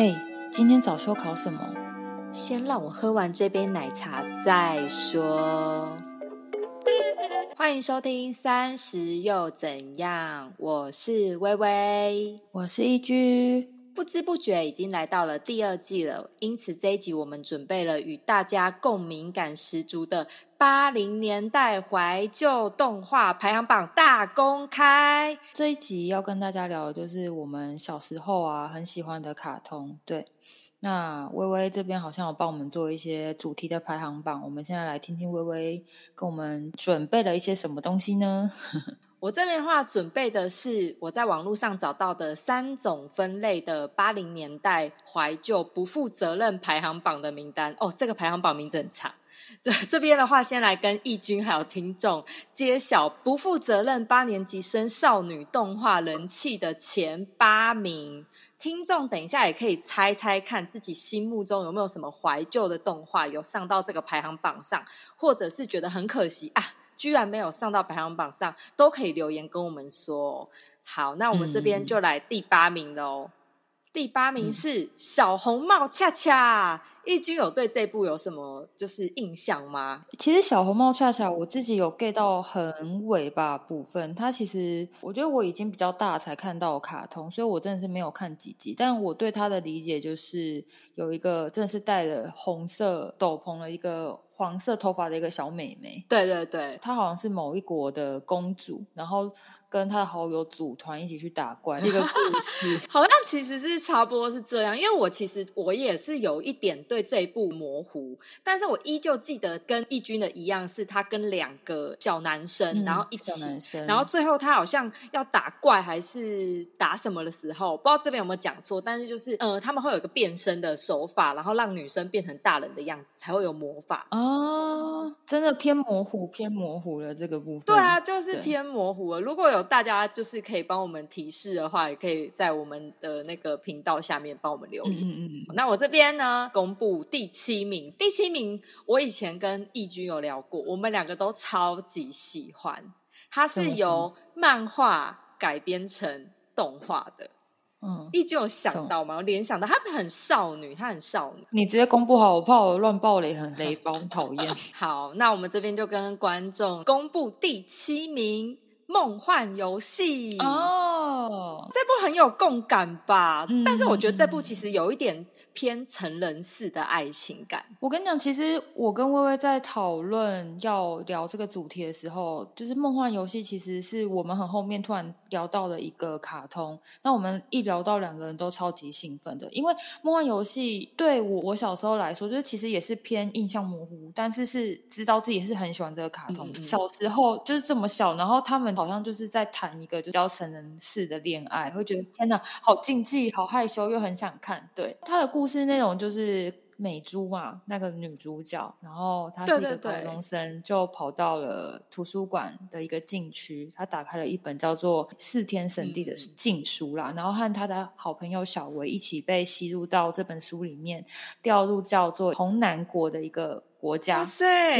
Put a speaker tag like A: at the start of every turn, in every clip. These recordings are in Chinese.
A: 哎，今天早修考什么？
B: 先让我喝完这杯奶茶再说。欢迎收听《三十又怎样》，我是微微，
A: 我是一居。
B: 不知不觉已经来到了第二季了，因此这一集我们准备了与大家共鸣感十足的八零年代怀旧动画排行榜大公开。
A: 这一集要跟大家聊的就是我们小时候啊很喜欢的卡通。对，那微微这边好像有帮我们做一些主题的排行榜，我们现在来听听微微跟我们准备了一些什么东西呢？
B: 我这边的话准备的是我在网络上找到的三种分类的八零年代怀旧不负责任排行榜的名单。哦，这个排行榜名字很长。这这边的话，先来跟义军还有听众揭晓不负责任八年级生少女动画人气的前八名。听众等一下也可以猜猜看自己心目中有没有什么怀旧的动画有上到这个排行榜上，或者是觉得很可惜啊。居然没有上到排行榜上，都可以留言跟我们说。好，那我们这边就来第八名喽。第八名是小红帽恰恰。义军有对这部有什么就是印象吗？
A: 其实小红帽恰恰我自己有 get 到很尾巴部分。它其实我觉得我已经比较大才看到卡通，所以我真的是没有看几集。但我对它的理解就是有一个真的是戴着红色斗篷的一个黄色头发的一个小妹妹。
B: 对对对，
A: 她好像是某一国的公主，然后跟他的好友组团一起去打怪。那个故事
B: 好像其实是差不多是这样，因为我其实我也是有一点。对这一部模糊，但是我依旧记得跟义军的一样，是他跟两个小男生，然后一起，然后最后他好像要打怪还是打什么的时候，不知道这边有没有讲错，但是就是呃，他们会有一个变身的手法，然后让女生变成大人的样子，才会有魔法
A: 哦，真的偏模糊，偏模糊了这个部分。
B: 对啊，就是偏模糊了。如果有大家就是可以帮我们提示的话，也可以在我们的那个频道下面帮我们留言。嗯嗯嗯。那我这边呢，公。布第七名，第七名，我以前跟义军有聊过，我们两个都超级喜欢。它是由漫画改编成动画的，嗯，义军有想到吗？联想到她很少女，她很少女。
A: 你直接公布好，我怕我乱爆雷，很雷包，讨厌。
B: 好，那我们这边就跟观众公布第七名，《梦幻游戏》哦，这部很有共感吧？但是我觉得这部其实有一点。偏成人式的爱情感。
A: 我跟你讲，其实我跟微微在讨论要聊这个主题的时候，就是梦幻游戏，其实是我们很后面突然聊到的一个卡通。那我们一聊到，两个人都超级兴奋的，因为梦幻游戏对我我小时候来说，就是其实也是偏印象模糊，但是是知道自己是很喜欢这个卡通。小时候就是这么小，然后他们好像就是在谈一个就叫成人式的恋爱，会觉得天哪，好禁忌，好害羞，又很想看。对他的故。故事那种就是美珠嘛，那个女主角，然后她是一个高中生，就跑到了图书馆的一个禁区，她打开了一本叫做《四天神地》的禁书啦，然后和她的好朋友小维一起被吸入到这本书里面，掉入叫做红南国的一个。国家就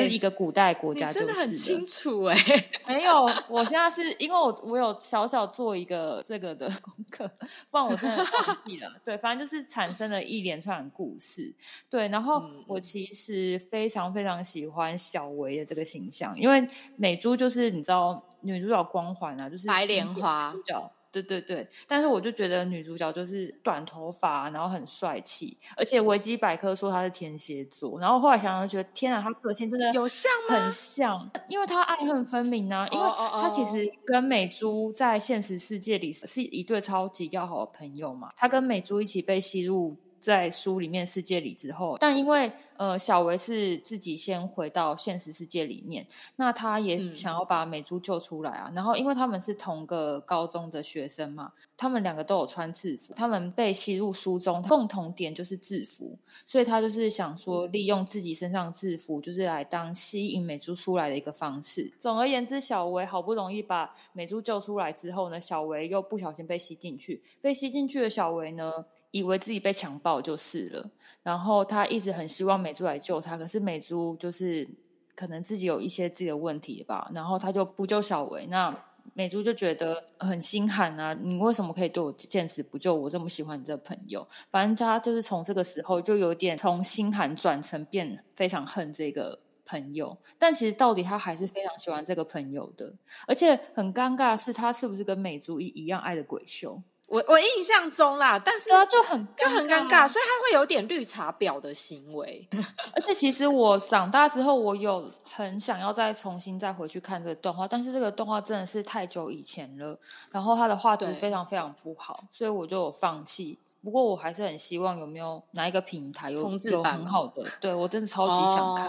A: 是一个古代国家，
B: 真的很清楚哎。
A: 没有，我现在是因为我我有小小做一个这个的功课，不然我真的忘记了。对，反正就是产生了一连串故事。对，然后我其实非常非常喜欢小维的这个形象，因为美珠就是你知道女主角光环啊，就是
B: 白莲花
A: 主角。对对对，但是我就觉得女主角就是短头发，然后很帅气，而且维基百科说她是天蝎座，然后后来想想觉得天啊，她个性真的
B: 有像
A: 吗？很像，因为她爱恨分明啊，因为她其实跟美珠在现实世界里是一对超级要好的朋友嘛，她跟美珠一起被吸入。在书里面世界里之后，但因为呃小维是自己先回到现实世界里面，那他也想要把美珠救出来啊。然后因为他们是同个高中的学生嘛，他们两个都有穿制服，他们被吸入书中，共同点就是制服，所以他就是想说利用自己身上制服，就是来当吸引美珠出来的一个方式。总而言之，小维好不容易把美珠救出来之后呢，小维又不小心被吸进去，被吸进去的小维呢。以为自己被强暴就是了，然后他一直很希望美珠来救他，可是美珠就是可能自己有一些自己的问题吧，然后他就不救小维，那美珠就觉得很心寒啊！你为什么可以对我见死不救？我这么喜欢你这朋友，反正他就是从这个时候就有点从心寒转成变非常恨这个朋友。但其实到底他还是非常喜欢这个朋友的，而且很尴尬的是，他是不是跟美珠一一样爱的鬼秀？
B: 我我印象中啦，但是
A: 他就很
B: 就很尴尬，所以他会有点绿茶婊的行为。
A: 而且其实我长大之后，我有很想要再重新再回去看这个动画，但是这个动画真的是太久以前了，然后它的画质非常非常不好，所以我就有放弃。不过我还是很希望有没有哪一个平台有有很好的，对我真的超级想看。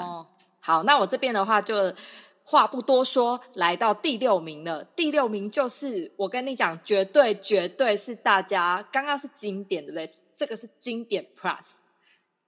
B: 好，那我这边的话就。话不多说，来到第六名了。第六名就是我跟你讲，绝对绝对是大家刚刚是经典，对不对？这个是经典 Plus，《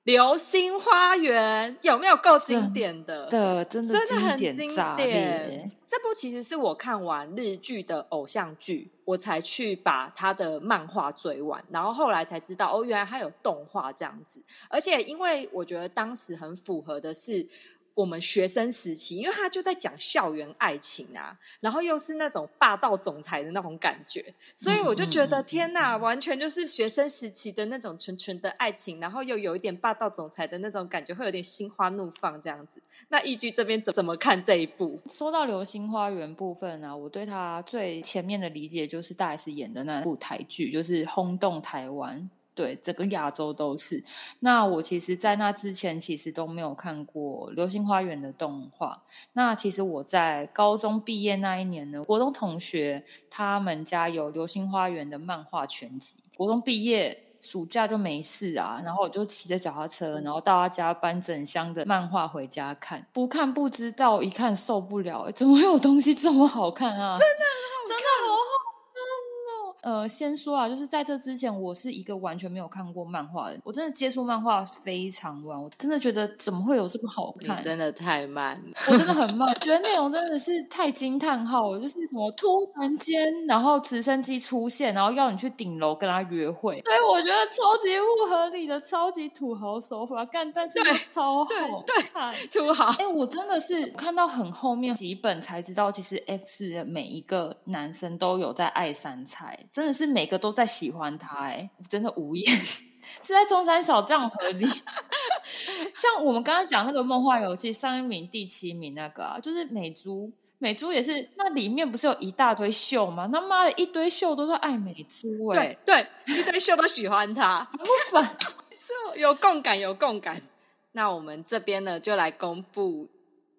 B: 流星花园》有没有够经典的？
A: 的，真的
B: 真的很
A: 经
B: 典。这部其实是我看完日剧的偶像剧，我才去把他的漫画追完，然后后来才知道哦，原来他有动画这样子。而且因为我觉得当时很符合的是。我们学生时期，因为他就在讲校园爱情啊，然后又是那种霸道总裁的那种感觉，所以我就觉得天哪，完全就是学生时期的那种纯纯的爱情，然后又有一点霸道总裁的那种感觉，会有点心花怒放这样子。那易居这边怎怎么看这一部？
A: 说到《流星花园》部分啊，我对他最前面的理解就是大 S 演的那部台剧，就是轰动台湾。对，整个亚洲都是。那我其实，在那之前，其实都没有看过《流星花园》的动画。那其实我在高中毕业那一年呢，国中同学他们家有《流星花园》的漫画全集。国中毕业暑假就没事啊，然后我就骑着脚踏车，然后到他家搬整箱的漫画回家看。不看不知道，一看受不了，怎么会有东西这么好看啊？
B: 真的，
A: 呃，先说啊，就是在这之前，我是一个完全没有看过漫画的。我真的接触漫画非常晚，我真的觉得怎么会有这么好看？
B: 真的太慢，
A: 我真的很慢，觉得内容真的是太惊叹号了。就是什么突然间，然后直升机出现，然后要你去顶楼跟他约会，所以我觉得超级不合理的，超级土豪手法干，但是超好看，
B: 土豪。
A: 哎，我真的是看到很后面几本才知道，其实 F 四的每一个男生都有在爱三彩。真的是每个都在喜欢他，哎，真的无言。是在中山小将河里，像我们刚刚讲那个梦幻游戏上一名、第七名那个，啊，就是美珠，美珠也是那里面不是有一大堆秀吗？他妈的一堆秀都是爱美珠，哎，
B: 对，一堆秀都喜欢他，
A: 不烦，
B: 有共感，有共感。那我们这边呢，就来公布。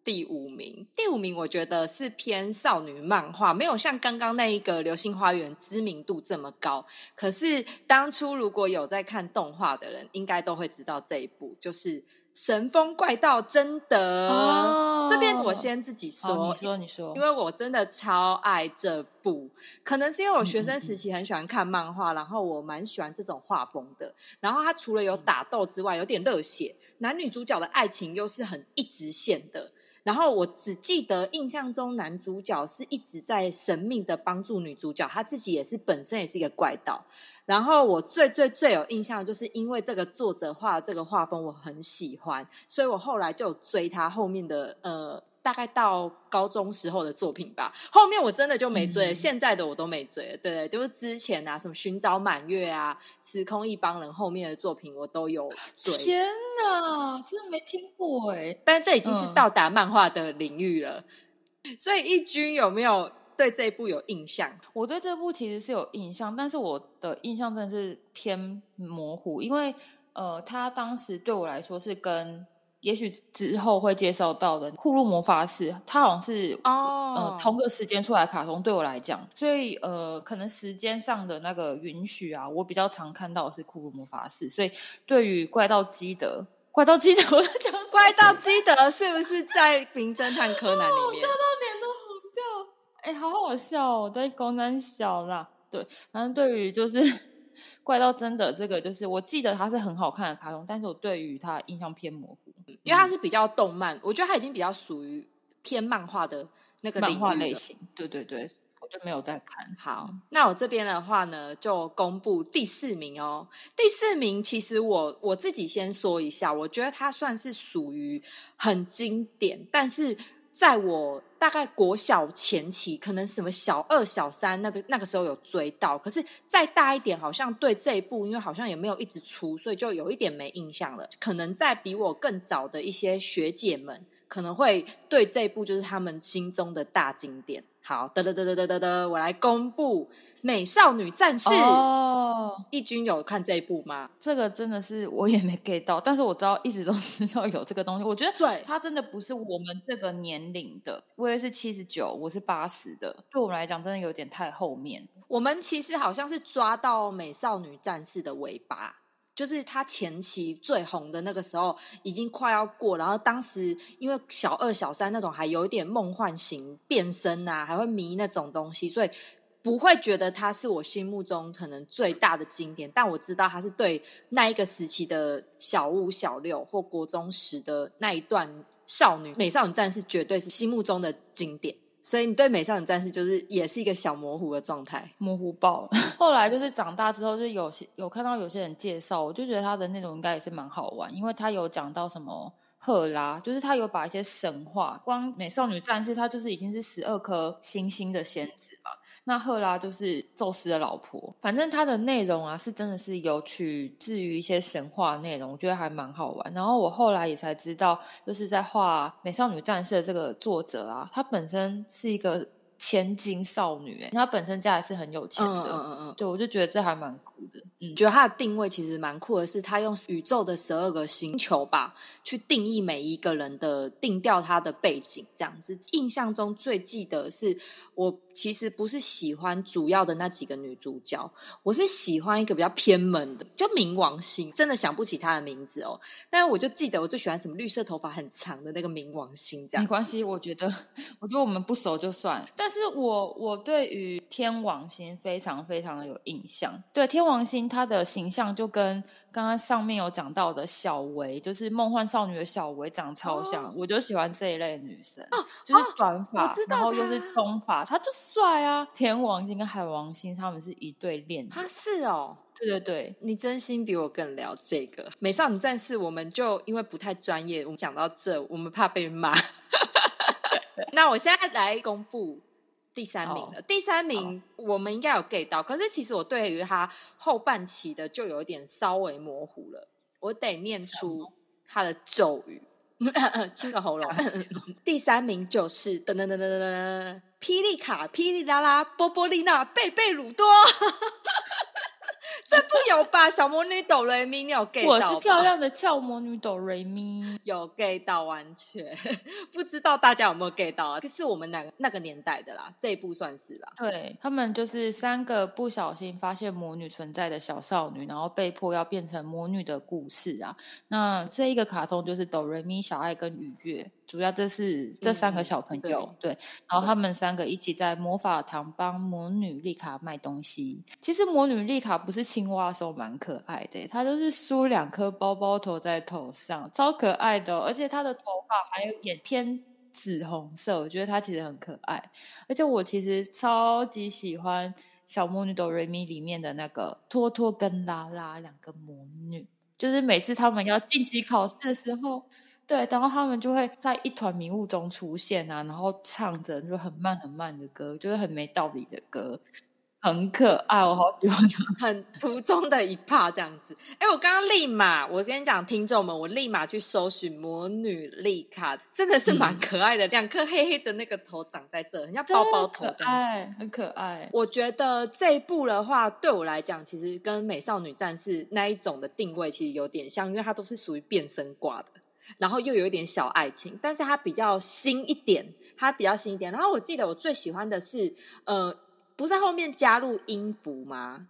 B: 第五名，第五名，我觉得是偏少女漫画，没有像刚刚那一个《流星花园》知名度这么高。可是当初如果有在看动画的人，应该都会知道这一部就是《神风怪盗贞德》。这边我先自己说，
A: 你说你说，
B: 因为我真的超爱这部，可能是因为我学生时期很喜欢看漫画，然后我蛮喜欢这种画风的。然后它除了有打斗之外，有点热血，男女主角的爱情又是很一直线的。然后我只记得印象中男主角是一直在神秘的帮助女主角，他自己也是本身也是一个怪盗。然后我最最最有印象，就是因为这个作者画这个画风我很喜欢，所以我后来就追他后面的呃。大概到高中时候的作品吧，后面我真的就没追，现在的我都没追。对，就是之前啊，什么寻找满月啊，时空一帮人后面的作品我都有追。
A: 天哪，真的没听过哎！
B: 但这已经是到达漫画的领域了。所以一军有没有对这一部有印象？
A: 我对这部其实是有印象，但是我的印象真的是偏模糊，因为呃，他当时对我来说是跟。也许之后会介绍到的《库洛魔法师》，它好像是哦，呃，同个时间出来卡通。对我来讲，所以呃，可能时间上的那个允许啊，我比较常看到的是《库洛魔法师》。所以对于怪盗基德，怪盗基德，
B: 怪盗基德是不是在《名侦探柯南》里面？
A: 笑到脸都红掉，哎，好好笑哦，在公山小啦。对，反正对于就是。怪盗真的，这个就是我记得它是很好看的卡通，但是我对于它印象偏模糊，
B: 因为它是比较动漫，我觉得它已经比较属于偏漫画的那个
A: 漫画类型。对对对，我就没有在看。
B: 好，那我这边的话呢，就公布第四名哦。第四名其实我我自己先说一下，我觉得它算是属于很经典，但是在我大概国小前期，可能什么小二、小三那个那个时候有追到，可是再大一点，好像对这一部，因为好像也没有一直出，所以就有一点没印象了。可能在比我更早的一些学姐们，可能会对这一部就是他们心中的大经典。好，得得得得得得得，我来公布。美少女战士哦，义军有看这一部吗？
A: 这个真的是我也没 get 到，但是我知道一直都 知道有这个东西。我觉得
B: 对
A: 它真的不是我们这个年龄的，我也是七十九，我是八十的，对我们来讲真的有点太后面。
B: 我们其实好像是抓到美少女战士的尾巴，就是他前期最红的那个时候已经快要过，然后当时因为小二、小三那种还有一点梦幻型变身啊，还会迷那种东西，所以。不会觉得它是我心目中可能最大的经典，但我知道它是对那一个时期的小五、小六或国中时的那一段少女美少女战士，绝对是心目中的经典。所以你对美少女战士就是也是一个小模糊的状态，
A: 模糊爆。后来就是长大之后，就有些有看到有些人介绍，我就觉得他的内容应该也是蛮好玩，因为他有讲到什么赫拉，就是他有把一些神话，光美少女战士，他就是已经是十二颗星星的仙子嘛。那赫拉就是宙斯的老婆，反正它的内容啊，是真的是有取自于一些神话内容，我觉得还蛮好玩。然后我后来也才知道，就是在画《美少女战士》的这个作者啊，他本身是一个。千金少女，哎，她本身家也是很有钱的，嗯嗯嗯，对我就觉得这还蛮酷的，
B: 嗯，觉得她的定位其实蛮酷的，是她用宇宙的十二个星球吧，去定义每一个人的定调，他的背景这样子。印象中最记得是我其实不是喜欢主要的那几个女主角，我是喜欢一个比较偏门的，叫冥王星，真的想不起她的名字哦，但是我就记得我最喜欢什么绿色头发很长的那个冥王星，这样
A: 没关系，我觉得我觉得我们不熟就算，但是。我我对于天王星非常非常的有印象。对天王星，它的形象就跟刚刚上面有讲到的小维，就是梦幻少女的小维，长超像。我就喜欢这一类女生，就是短发，然后又是中发，她就帅啊！天王星跟海王星他们是一对恋。
B: 他是哦，
A: 对对对，
B: 你真心比我更聊这个美少女战士。我们就因为不太专业，我们讲到这，我们怕被骂。那我现在来公布。第三名了，第三名我们应该有 get 到，可是其实我对于他后半期的就有一点稍微模糊了，我得念出他的咒语，清个喉咙。第三名就是噔噔噔噔噔噔，霹雳卡、霹雳拉拉、波波丽娜、贝贝鲁多。这不有吧？小魔女哆瑞咪，你有 get 到？
A: 我是漂亮的俏魔女哆瑞咪，
B: 有 get 到，完全 不知道大家有没有 get 到啊？这是我们那那个年代的啦，这一部算是啦。
A: 对他们就是三个不小心发现魔女存在的小少女，然后被迫要变成魔女的故事啊。那这一个卡通就是哆瑞咪、小爱跟雨月。主要这是这三个小朋友对，然后他们三个一起在魔法堂帮魔女丽卡卖东西。其实魔女丽卡不是青蛙的时候蛮可爱的，她就是梳两颗包包头在头上，超可爱的，而且她的头发还有点偏紫红色，我觉得她其实很可爱。而且我其实超级喜欢小魔女哆瑞咪里面的那个托托跟拉拉两个魔女，就是每次他们要晋级考试的时候。对，然后他们就会在一团迷雾中出现啊，然后唱着就很慢很慢的歌，就是很没道理的歌，很可爱，我好喜欢。
B: 很途中的一帕这样子。哎，我刚刚立马，我跟你讲，听众们，我立马去搜寻魔女丽卡，真的是蛮可爱的，两颗黑黑的那个头长在这，很像包包头，
A: 可爱，很可爱。
B: 我觉得这一部的话，对我来讲，其实跟美少女战士那一种的定位其实有点像，因为它都是属于变身挂的。然后又有一点小爱情，但是它比较新一点，它比较新一点。然后我记得我最喜欢的是，呃，不是后面加入音符吗？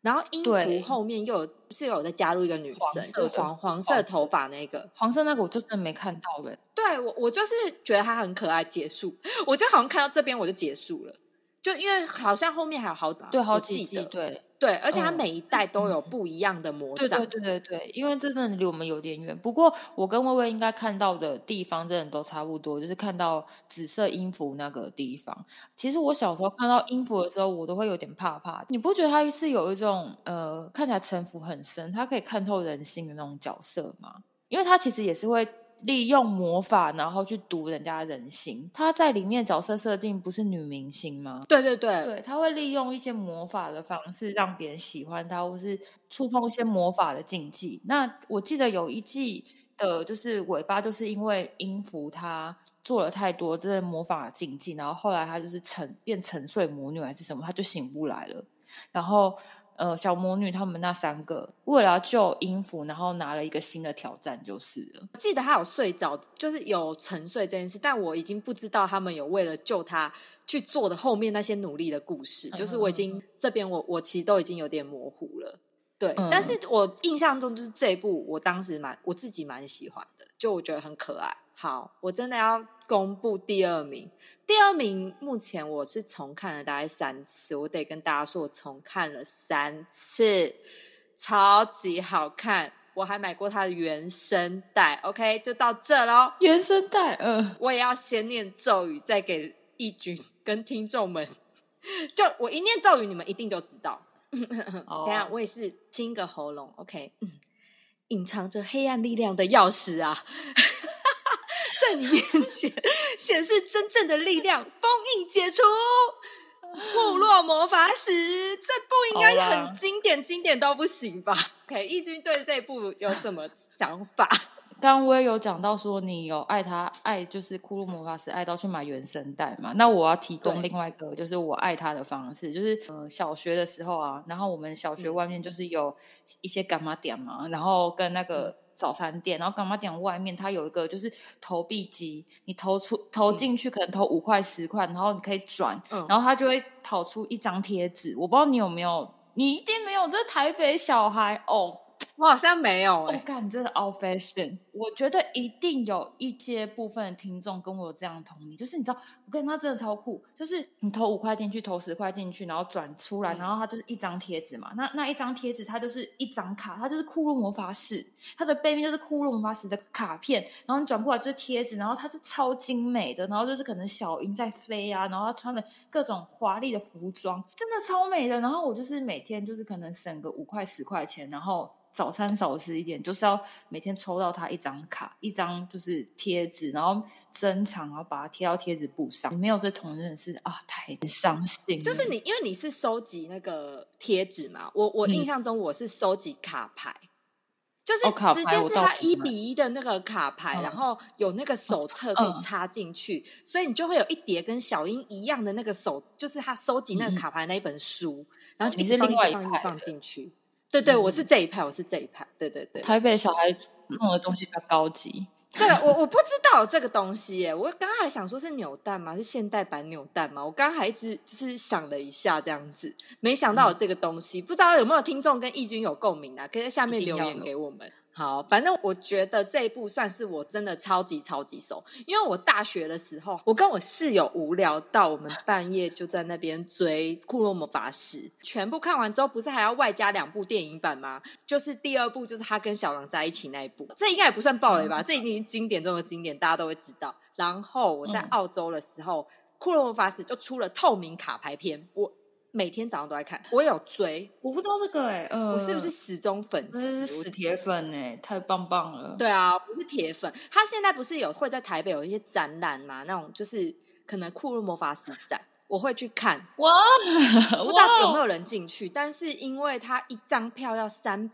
B: 然后音符后面又有是有再加入一个女生，就黄黄色头发那个，
A: 黄色那个我就真的没看到了。
B: 对我我就是觉得她很可爱，结束，我就好像看到这边我就结束了，就因为好像后面还有好
A: 对好几季对。
B: 对，而且它每一代都有不一样的魔杖。
A: 对对对对对，因为这真的离我们有点远。不过我跟薇薇应该看到的地方真的都差不多，就是看到紫色音符那个地方。其实我小时候看到音符的时候，我都会有点怕怕。你不觉得他是有一种呃看起来城府很深，他可以看透人心的那种角色吗？因为他其实也是会利用魔法，然后去读人家人心。她在里面角色设定不是女明星吗？
B: 对对对，
A: 对，她会利用一些魔法的方式让别人喜欢她，或是触碰一些魔法的禁忌。那我记得有一季的，就是尾巴，就是因为音符她做了太多这魔法禁忌，然后后来她就是沉变沉睡魔女还是什么，她就醒不来了。然后。呃，小魔女他们那三个为了要救音符，然后拿了一个新的挑战，就是了。
B: 记得他有睡着，就是有沉睡这件事，但我已经不知道他们有为了救他去做的后面那些努力的故事。就是我已经这边我我其实都已经有点模糊了。对，但是我印象中就是这一部，我当时蛮我自己蛮喜欢的，就我觉得很可爱。好，我真的要公布第二名。第二名目前我是重看了大概三次，我得跟大家说，我重看了三次，超级好看。我还买过它的原声带。OK，就到这喽。
A: 原声带，嗯，
B: 我也要先念咒语，再给义军跟听众们。就我一念咒语，你们一定就知道。等下我也是清个喉咙。OK，隐藏着黑暗力量的钥匙啊。在你面前显示真正的力量，封印解除，部落魔法使，这部应该很经典，经典到不行吧？OK，义军对这部有什么想法？
A: 刚刚我也有讲到说，你有爱他，爱就是骷髅魔法师，爱到去买原声带嘛？那我要提供另外一个，就是我爱他的方式，就是呃，小学的时候啊，然后我们小学外面就是有一些干妈点嘛，然后跟那个。早餐店，然后干妈店外面，它有一个就是投币机，你投出投进去可能投五块十块，然后你可以转，然后它就会跑出一张贴纸。我不知道你有没有，你一定没有，这台北小孩哦。
B: 我好像没有哎，
A: 我感真的 old fashion。我觉得一定有一些部分的听众跟我有这样同理，就是你知道，我跟他真的超酷，就是你投五块进去，投十块进去，然后转出来，然后它就是一张贴纸嘛。那那一张贴纸，它就是一张卡，它就是库洛魔法使，它的背面就是库洛魔法使的卡片，然后你转过来就是贴纸，然后它是超精美的，然后就是可能小鹰在飞啊，然后它穿的各种华丽的服装，真的超美的。然后我就是每天就是可能省个五块十块钱，然后。早餐少吃一点，就是要每天抽到他一张卡，一张就是贴纸，然后珍藏，然后把它贴到贴纸布上。没有这同人是啊，太伤心。
B: 就是你，因为你是收集那个贴纸嘛，我我印象中我是收集卡牌，就是直接是他一比一的那个卡牌，然后有那个手册可以插进去，所以你就会有一叠跟小英一样的那个手，就是他收集那个卡牌那一本书，然后就一直放一直放进去。对对，我是这一派，我是这一派。对对对，
A: 台北小孩弄的东西比较高级。
B: 对，我我不知道这个东西耶。我刚刚还想说是扭蛋吗？是现代版扭蛋吗？我刚刚还一直就是想了一下这样子，没想到有这个东西。不知道有没有听众跟义军有共鸣啊？可以在下面留言给我们。好，反正我觉得这一部算是我真的超级超级熟，因为我大学的时候，我跟我室友无聊到我们半夜就在那边追《库洛魔法使》，全部看完之后，不是还要外加两部电影版吗？就是第二部就是他跟小狼在一起那一部，这应该也不算暴雷吧？这已经经典中的经典，大家都会知道。然后我在澳洲的时候，《库洛魔法使》就出了透明卡牌片，我。每天早上都在看，我有追，
A: 我不知道这个哎，
B: 我是不是死忠粉
A: 丝？死铁粉哎，太棒棒了！
B: 对啊，不是铁粉。他现在不是有会在台北有一些展览嘛？那种就是可能酷洛魔法使展，我会去看。哇，不知道有没有人进去？但是因为他一张票要三。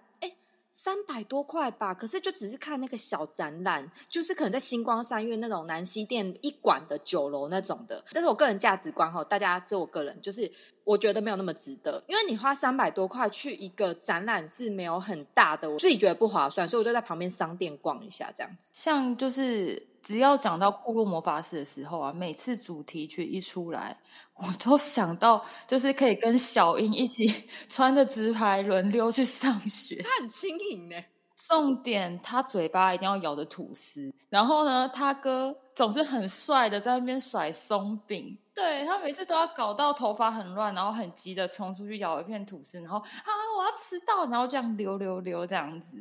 B: 三百多块吧，可是就只是看那个小展览，就是可能在星光三月那种南西店一馆的酒楼那种的。这是我个人价值观哈，大家这我个人就是我觉得没有那么值得，因为你花三百多块去一个展览是没有很大的，我自己觉得不划算，所以我就在旁边商店逛一下这样子。
A: 像就是。只要讲到库洛魔法师的时候啊，每次主题曲一出来，我都想到就是可以跟小英一起 穿着直排轮流去上学。
B: 他很轻盈呢。
A: 重点，他嘴巴一定要咬着吐司。然后呢，他哥总是很帅的在那边甩松饼。对他每次都要搞到头发很乱，然后很急的冲出去咬一片吐司，然后啊我要迟到，然后这样溜溜溜这样子，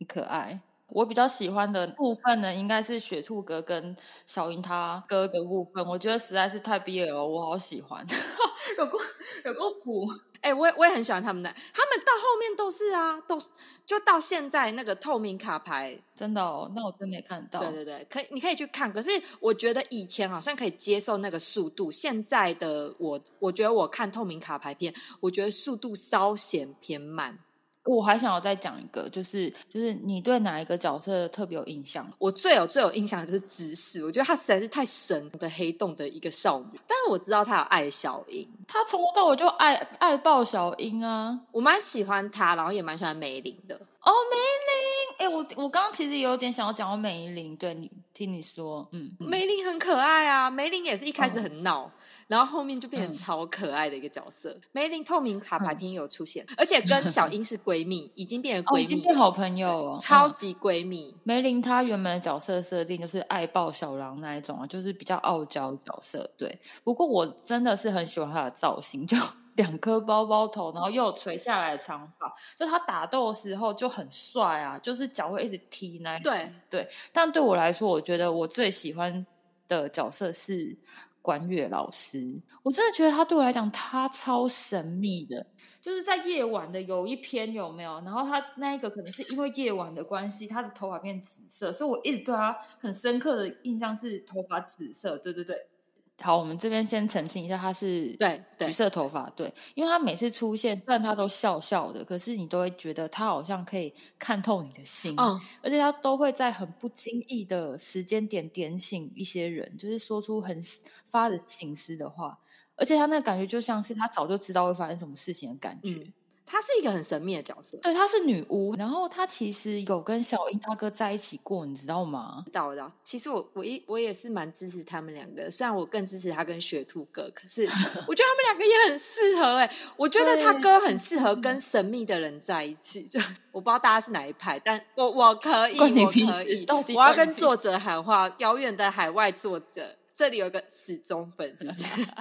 A: 很可爱。我比较喜欢的部分呢，应该是雪兔哥跟小樱他哥的部分。我觉得实在是太毕业了，我好喜欢，有够有够苦。
B: 哎、我也我也很喜欢他们的，他们到后面都是啊，都就到现在那个透明卡牌，
A: 真的哦，那我真没看到。
B: 对对对，可以你可以去看。可是我觉得以前好像可以接受那个速度，现在的我，我觉得我看透明卡牌片，我觉得速度稍显偏慢。
A: 我还想要再讲一个，就是就是你对哪一个角色特别有印象？
B: 我最有最有印象的就是芝士，我觉得她实在是太神的黑洞的一个少女。但是我知道她有爱小樱，
A: 她从头到尾就爱爱抱小樱啊！
B: 我蛮喜欢她，然后也蛮喜欢梅林的。
A: 哦，梅林，哎，我我刚刚其实有点想要讲到梅林，对你听你说，嗯，
B: 梅林很可爱啊，梅林也是一开始很闹。然后后面就变成
A: 嗯
B: 超可爱的一个角色。梅林透明卡牌厅有出现，而且跟小英是闺蜜，已经变成
A: 哦，
B: 闺蜜了，
A: 已经变好朋友了，嗯
B: 超级闺蜜。
A: 梅林她原本的角色设定就是爱抱小狼那一种啊，就是比较傲娇角色。对，不过我真的是很喜欢她的造型，就 两颗包包头，然后又垂下来的长发，就她打斗的时候就很帅啊，就是脚会一直踢那。
B: 对
A: 对，但对我来说，我觉得我最喜欢的角色是管乐老师。我真的觉得他对我来讲，他超神秘的。就是在夜晚的有一篇有没有？然后他那一个可能是因为夜晚的关系，他的头发变紫色，所以我一直对他很深刻的印象是头发紫色。对对对，好，我们这边先澄清一下，他是
B: 对对
A: 橘色头发，对，因为他每次出现，虽然他都笑笑的，可是你都会觉得他好像可以看透你的心，
B: 嗯，
A: 而且他都会在很不经意的时间点点醒一些人，就是说出很发的情思的话，而且他那个感觉就像是他早就知道会发生什么事情的感觉。
B: 嗯，她是一个很神秘的角色。
A: 对，她是女巫，然后她其实有跟小英大哥在一起过，你知道吗？
B: 知道我知道，其实我我一我也是蛮支持他们两个，虽然我更支持他跟雪兔哥，可是 我觉得他们两个也很适合哎、我觉得他哥很适合跟神秘的人在一起。就 我不知道大家是哪一派，但我我可以，我可以，我要跟作者喊话，遥远的海外作者，这里有个死忠粉丝，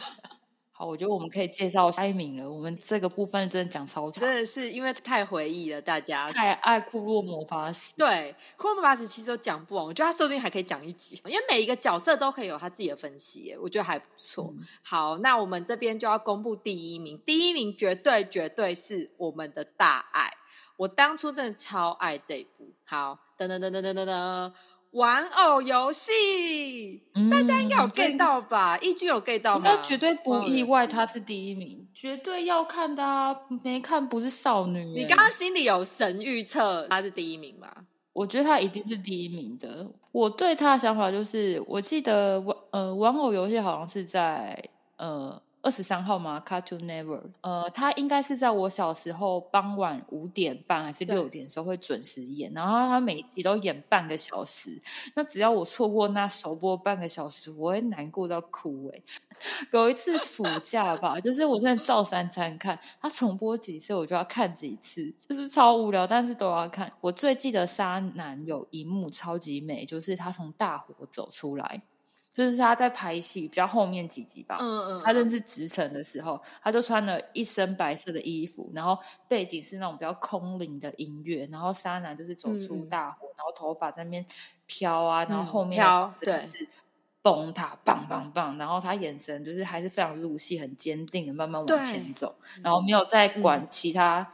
A: 好，我觉得我们可以介绍下一名了。我们这个部分真的讲超长
B: 真，的是因为太回忆了，大家
A: 太爱库洛魔法使。
B: 对，库洛魔法使其实都讲不完，我觉得他说不定还可以讲一集，因为每一个角色都可以有他自己的分析，我觉得还不错。
A: 嗯
B: 好，那我们这边就要公布第一名，第一名绝对绝对是我们的大爱，我当初真的超爱这一部。好，噔噔噔噔噔噔噔，玩偶游戏，大家应该有
A: 嗯
B: get 到吧？一居有 get 到
A: 应
B: 吗？
A: 该绝对不意外，
B: 戏
A: 他是第一名，绝对要看的啊！没看不是少女欸。
B: 你刚刚心里有神预测他是第一名吗？
A: 我觉得他一定是第一名的。我对他的想法就是，我记得玩呃玩偶游戏好像是在呃二十三号吗？Cartoon Network，呃，他应该是在我小时候傍晚五点半还是六点的时候会准时演，然后他每一集都演半个小时。那只要我错过那首播半个小时，我会难过到哭诶、有一次暑假吧，就是我真的照三餐看，他重播几次我就要看几次，就是超无聊，但是都要看。我最记得沙男有一幕超级美，就是他从大火走出来，就是他在拍戏比较后面几集吧，
B: 嗯嗯，
A: 他认识直城的时候，他就穿了一身白色的衣服，然后背景是那种比较空灵的音乐，然后沙男就是走出大火，然后头发在那边飘啊，然后
B: 嗯
A: 后面
B: 飘
A: 的房子开始崩塌，棒棒棒，然后他眼神就是还是非常入戏，很坚定的慢慢往前走，然后没有在管其他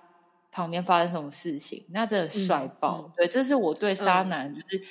A: 旁边发生什么事情，那真的帅爆。
B: 嗯
A: 对，这是我对沙男就是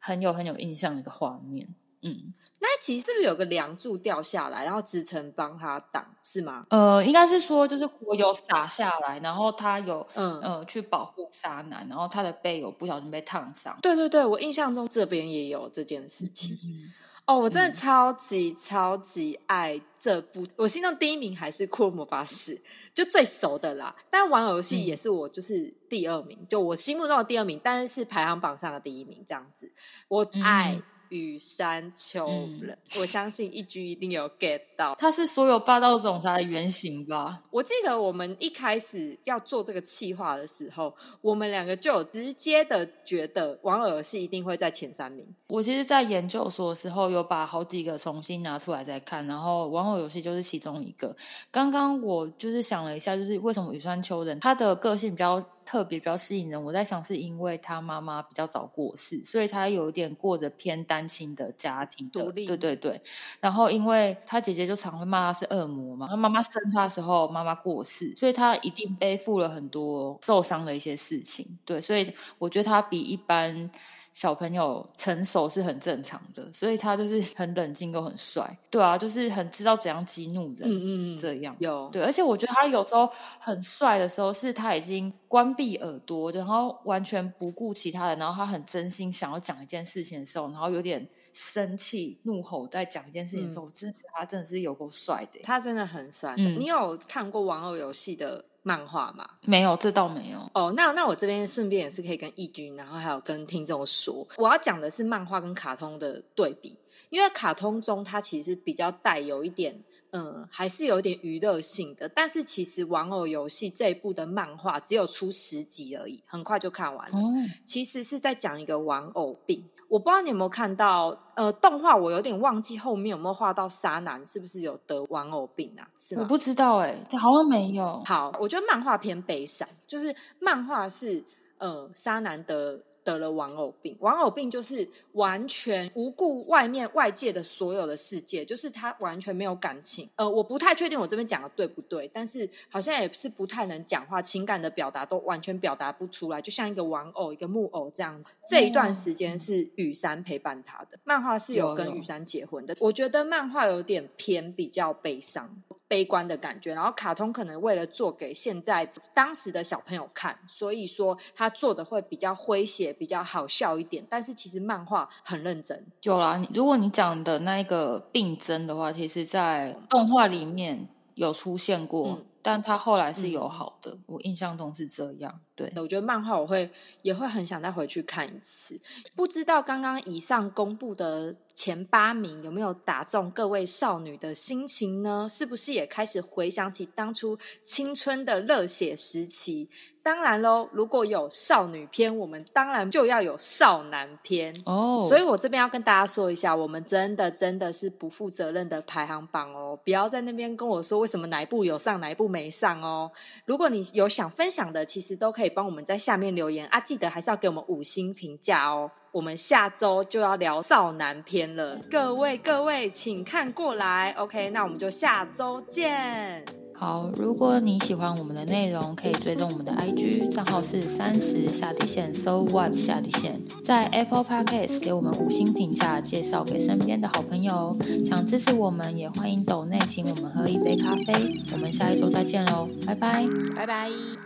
A: 很有很有印象的一个画面。嗯，
B: 那一集是不是有个梁柱掉下来，然后直城帮他挡，是吗？
A: 呃，应该是说就是火有洒下来，然后他有
B: 嗯
A: 呃去保护沙男，然后他的背有不小心被烫伤。
B: 对对对，我印象中这边也有这件事情。
A: 嗯，
B: 哦，我真的超级超级爱这部，我心中第一名还是《库洛魔法使》，就最熟的啦。但玩偶游戏
A: 嗯
B: 也是我就是第二名，就我心目中的第二名，但是是排行榜上的第一名这样子。我爱
A: 嗯
B: 羽山秋
A: 嗯
B: 人，我相信一居一定有 get 到。
A: 他是所有霸道总裁的原型吧？
B: 我记得我们一开始要做这个企划的时候，我们两个就有直接的觉得玩偶游戏一定会在前三名。
A: 我其实，在研究所的时候，有把好几个重新拿出来再看，然后玩偶游戏就是其中一个。刚刚我就是想了一下，就是为什么羽山秋人他的个性比较特别比较吸引人，我在想是因为他妈妈比较早过世，所以他有点过着偏单亲的家庭的，
B: 独立
A: 对对对。然后因为他姐姐就常会骂他是恶魔嘛，他妈妈生他的时候妈妈过世，所以他一定背负了很多受伤的一些事情，对，所以我觉得他比一般。小朋友成熟是很正常的，所以他就是很冷静又很帅，对啊，就是很知道怎样激怒人，
B: 嗯嗯嗯，
A: 这样
B: 有
A: 对，而且我觉得他有时候很帅的时候，是他已经关闭耳朵，然后完全不顾其他人，然后他很真心想要讲一件事情的时候，然后有点生气怒吼在讲一件事情的时候，我真的觉得他真的是有够帅的。
B: 他真的很帅。
A: 嗯
B: 你有看过《玩偶游戏》的漫画吗？
A: 没有，这倒没有。
B: 哦，那那我这边顺便也是可以跟义军，然后还有跟听众说，我要讲的是漫画跟卡通的对比，因为卡通中它其实比较带有一点，嗯，还是有一点娱乐性的，但是其实玩偶游戏这一部的漫画只有出十集而已，很快就看完了。
A: 哦，
B: 其实是在讲一个玩偶病。我不知道你有没有看到，呃，动画我有点忘记后面有没有画到沙男是不是有得玩偶病啊？是吗？
A: 我不知道哎、好像没有。
B: 好，我觉得漫画偏悲伤，就是漫画是呃沙男得得了玩偶病，玩偶病就是完全无顾外面外界的所有的世界，就是他完全没有感情。呃，我不太确定我这边讲的对不对，但是好像也是不太能讲话，情感的表达都完全表达不出来，就像一个玩偶、一个木偶这样子。这一段时间是雨山陪伴他的，漫画是有
A: 有有
B: 跟雨山结婚的。我觉得漫画有点偏比较悲伤。悲观的感觉，然后卡通可能为了做给现在当时的小朋友看，所以说他做的会比较诙谐、比较好笑一点。但是其实漫画很认真，
A: 有啦，如果你讲的那一个病症的话，其实在动画里面有出现过，
B: 嗯
A: 但他后来是有好的，我印象中是这样。对，
B: 我觉得漫画我会也会很想再回去看一次。不知道刚刚以上公布的前八名有没有打中各位少女的心情呢？是不是也开始回想起当初青春的热血时期？当然喽，如果有少女篇，我们当然就要有少男篇。
A: 哦，
B: 所以我这边要跟大家说一下，我们真的真的是不负责任的排行榜哦！不要在那边跟我说为什么哪一部有上，哪一部没上哦。如果你有想分享的，其实都可以帮我们在下面留言啊，记得还是要给我们五星评价哦。我们下周就要聊少男篇了，各位各位，请看过来。OK，那我们就下周见。
A: 好，如果你喜欢我们的内容，可以追踪我们的 IG 账号是三十下底线 So What 下底线，在 Apple Podcast 给我们五星评价，介绍给身边的好朋友。想支持我们，也欢迎抖内请我们喝一杯咖啡。我们下一周再见喽，拜拜。
B: 拜拜。